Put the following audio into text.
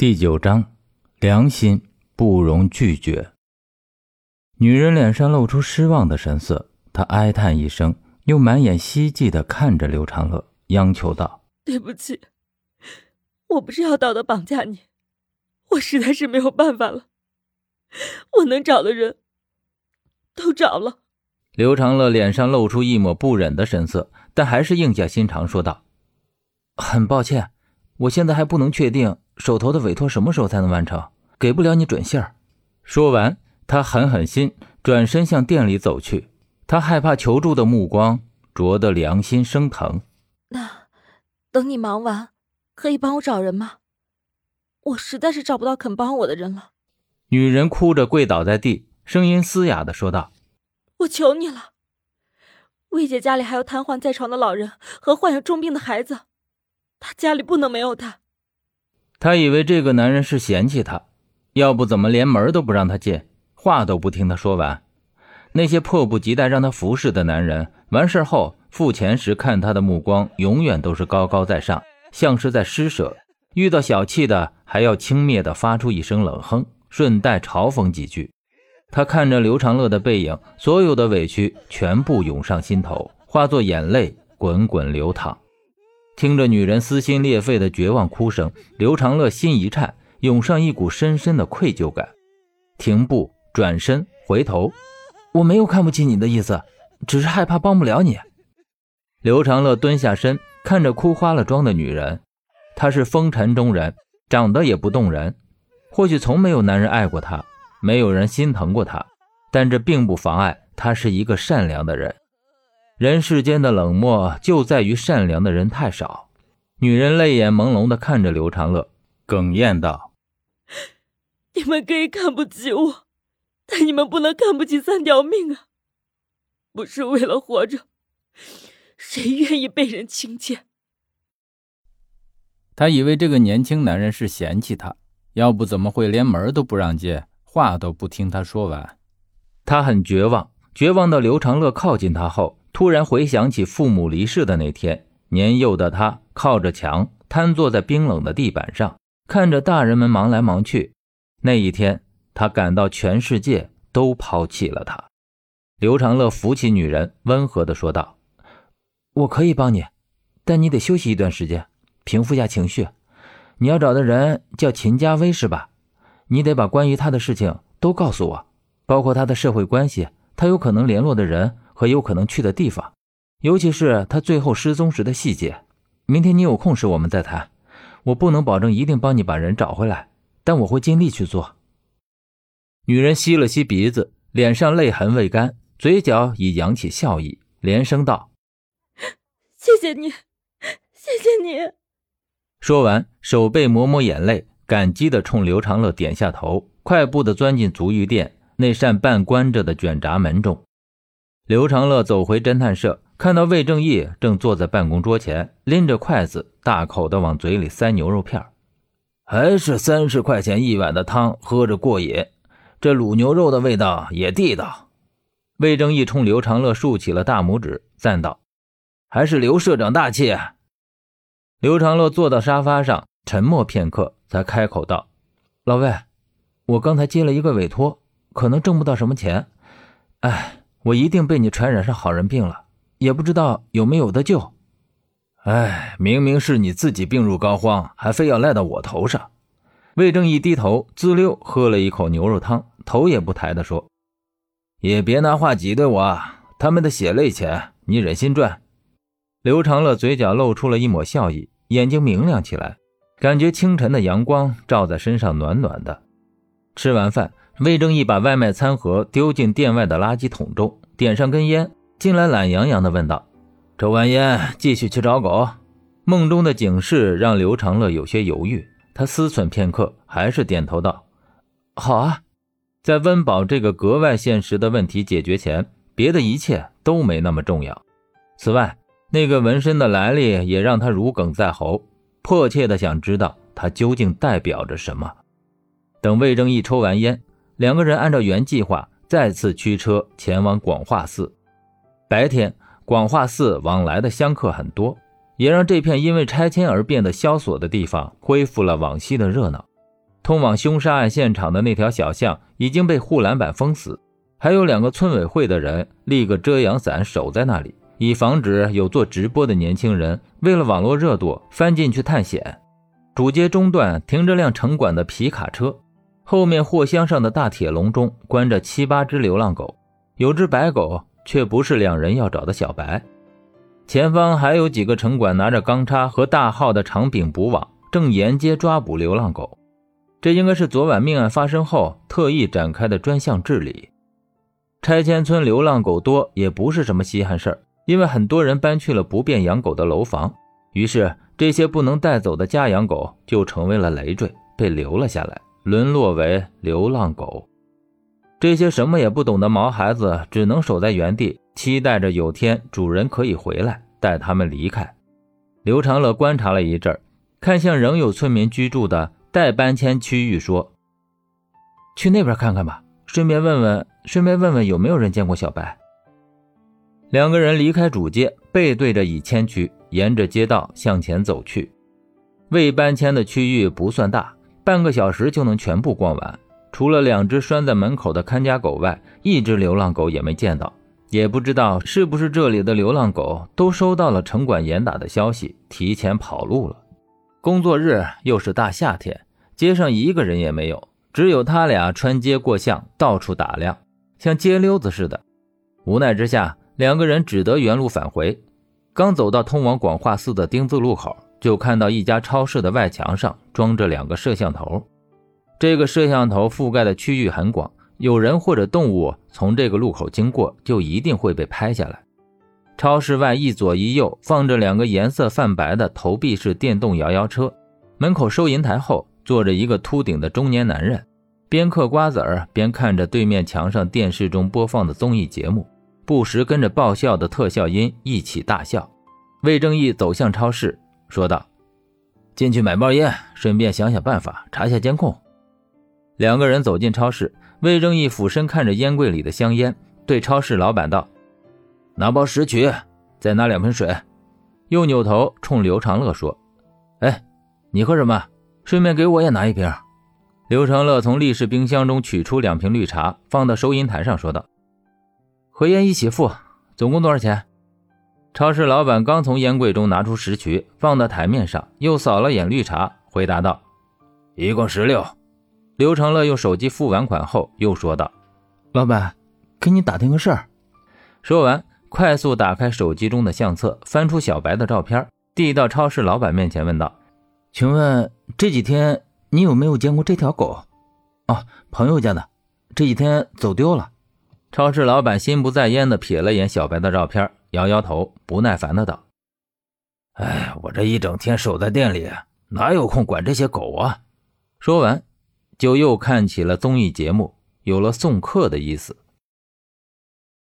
第九章，良心不容拒绝。女人脸上露出失望的神色，她哀叹一声，又满眼希冀的看着刘长乐，央求道：“对不起，我不是要道德绑架你，我实在是没有办法了。我能找的人都找了。”刘长乐脸上露出一抹不忍的神色，但还是硬下心肠说道：“很抱歉，我现在还不能确定。”手头的委托什么时候才能完成？给不了你准信儿。说完，他狠狠心，转身向店里走去。他害怕求助的目光灼得良心生疼。那，等你忙完，可以帮我找人吗？我实在是找不到肯帮我的人了。女人哭着跪倒在地，声音嘶哑的说道：“我求你了，魏姐家里还有瘫痪在床的老人和患有重病的孩子，她家里不能没有他。”他以为这个男人是嫌弃他，要不怎么连门都不让他进，话都不听他说完。那些迫不及待让他服侍的男人，完事后付钱时看他的目光永远都是高高在上，像是在施舍；遇到小气的，还要轻蔑地发出一声冷哼，顺带嘲讽几句。他看着刘长乐的背影，所有的委屈全部涌上心头，化作眼泪滚滚流淌。听着女人撕心裂肺的绝望哭声，刘长乐心一颤，涌上一股深深的愧疚感。停步，转身，回头，我没有看不起你的意思，只是害怕帮不了你。刘长乐蹲下身，看着哭花了妆的女人，她是风尘中人，长得也不动人。或许从没有男人爱过她，没有人心疼过她，但这并不妨碍她是一个善良的人。人世间的冷漠就在于善良的人太少。女人泪眼朦胧的看着刘长乐，哽咽道：“你们可以看不起我，但你们不能看不起三条命啊！不是为了活着，谁愿意被人轻贱？”他以为这个年轻男人是嫌弃他，要不怎么会连门都不让进，话都不听他说完。他很绝望，绝望到刘长乐靠近他后。突然回想起父母离世的那天，年幼的他靠着墙，瘫坐在冰冷的地板上，看着大人们忙来忙去。那一天，他感到全世界都抛弃了他。刘长乐扶起女人，温和地说道：“我可以帮你，但你得休息一段时间，平复下情绪。你要找的人叫秦家威，是吧？你得把关于他的事情都告诉我，包括他的社会关系，他有可能联络的人。”和有可能去的地方，尤其是他最后失踪时的细节。明天你有空时我们再谈。我不能保证一定帮你把人找回来，但我会尽力去做。女人吸了吸鼻子，脸上泪痕未干，嘴角已扬起笑意，连声道：“谢谢你，谢谢你。”说完，手背抹抹眼泪，感激地冲刘长乐点下头，快步地钻进足浴店那扇半关着的卷闸门中。刘长乐走回侦探社，看到魏正义正坐在办公桌前，拎着筷子，大口的往嘴里塞牛肉片还是三十块钱一碗的汤，喝着过瘾。这卤牛肉的味道也地道。魏正义冲刘长乐竖起了大拇指，赞道：“还是刘社长大气。”刘长乐坐到沙发上，沉默片刻，才开口道：“老魏，我刚才接了一个委托，可能挣不到什么钱。哎。”我一定被你传染上好人病了，也不知道有没有得救。哎，明明是你自己病入膏肓，还非要赖到我头上。魏正义低头滋溜喝了一口牛肉汤，头也不抬地说：“也别拿话挤兑我，他们的血泪钱，你忍心赚？”刘长乐嘴角露出了一抹笑意，眼睛明亮起来，感觉清晨的阳光照在身上暖暖的。吃完饭。魏正义把外卖餐盒丢进店外的垃圾桶中，点上根烟，进来懒洋洋地问道：“抽完烟继续去找狗？”梦中的警示让刘长乐有些犹豫，他思忖片刻，还是点头道：“好啊。”在温饱这个格外现实的问题解决前，别的一切都没那么重要。此外，那个纹身的来历也让他如鲠在喉，迫切地想知道它究竟代表着什么。等魏正义抽完烟。两个人按照原计划再次驱车前往广化寺。白天，广化寺往来的香客很多，也让这片因为拆迁而变得萧索的地方恢复了往昔的热闹。通往凶杀案现场的那条小巷已经被护栏板封死，还有两个村委会的人立个遮阳伞守在那里，以防止有做直播的年轻人为了网络热度翻进去探险。主街中段停着辆城管的皮卡车，后面货箱上的大铁笼中关着七八只流浪狗，有只白狗却不是两人要找的小白。前方还有几个城管拿着钢叉和大号的长柄捕网，正沿街抓捕流浪狗。这应该是昨晚命案发生后特意展开的专项治理。拆迁村流浪狗多也不是什么稀罕事儿，因为很多人搬去了不便养狗的楼房，于是这些不能带走的家养狗就成为了累赘，被留了下来，沦落为流浪狗。这些什么也不懂的毛孩子只能守在原地，期待着有天主人可以回来带他们离开。刘长乐观察了一阵，看向仍有村民居住的。待搬迁区域说：“去那边看看吧，顺便问问，顺便问问有没有人见过小白。”两个人离开主街，背对着已迁区，沿着街道向前走去。未搬迁的区域不算大，半个小时就能全部逛完。除了两只拴在门口的看家狗外，一只流浪狗也没见到。也不知道是不是这里的流浪狗都收到了城管严打的消息，提前跑路了。工作日又是大夏天，街上一个人也没有，只有他俩穿街过巷，到处打量，像街溜子似的。无奈之下，两个人只得原路返回。刚走到通往广化寺的丁字路口，就看到一家超市的外墙上装着两个摄像头。这个摄像头覆盖的区域很广，有人或者动物从这个路口经过，就一定会被拍下来。超市外一左一右放着两个颜色泛白的投币式电动摇摇车，门口收银台后坐着一个秃顶的中年男人，边嗑瓜子儿边看着对面墙上电视中播放的综艺节目，不时跟着爆笑的特效音一起大笑。魏正义走向超市，说道：“进去买包烟，顺便想想办法查下监控。”两个人走进超市，魏正义俯身看着烟柜里的香烟，对超市老板道。拿包十曲，再拿两瓶水。又扭头冲刘长乐说：“哎，你喝什么？顺便给我也拿一瓶。”刘长乐从立式冰箱中取出两瓶绿茶，放到收银台上，说道：“和烟一起付，总共多少钱？”超市老板刚从烟柜中拿出十曲，放到台面上，又扫了眼绿茶，回答道：“一共十六。”刘成乐用手机付完款后，又说道：“老板，给你打听个事儿。”说完。快速打开手机中的相册，翻出小白的照片，递到超市老板面前，问道：“请问这几天你有没有见过这条狗？哦，朋友家的，这几天走丢了。”超市老板心不在焉地瞥了眼小白的照片，摇摇头，不耐烦的道：“哎，我这一整天守在店里，哪有空管这些狗啊？”说完，就又看起了综艺节目，有了送客的意思。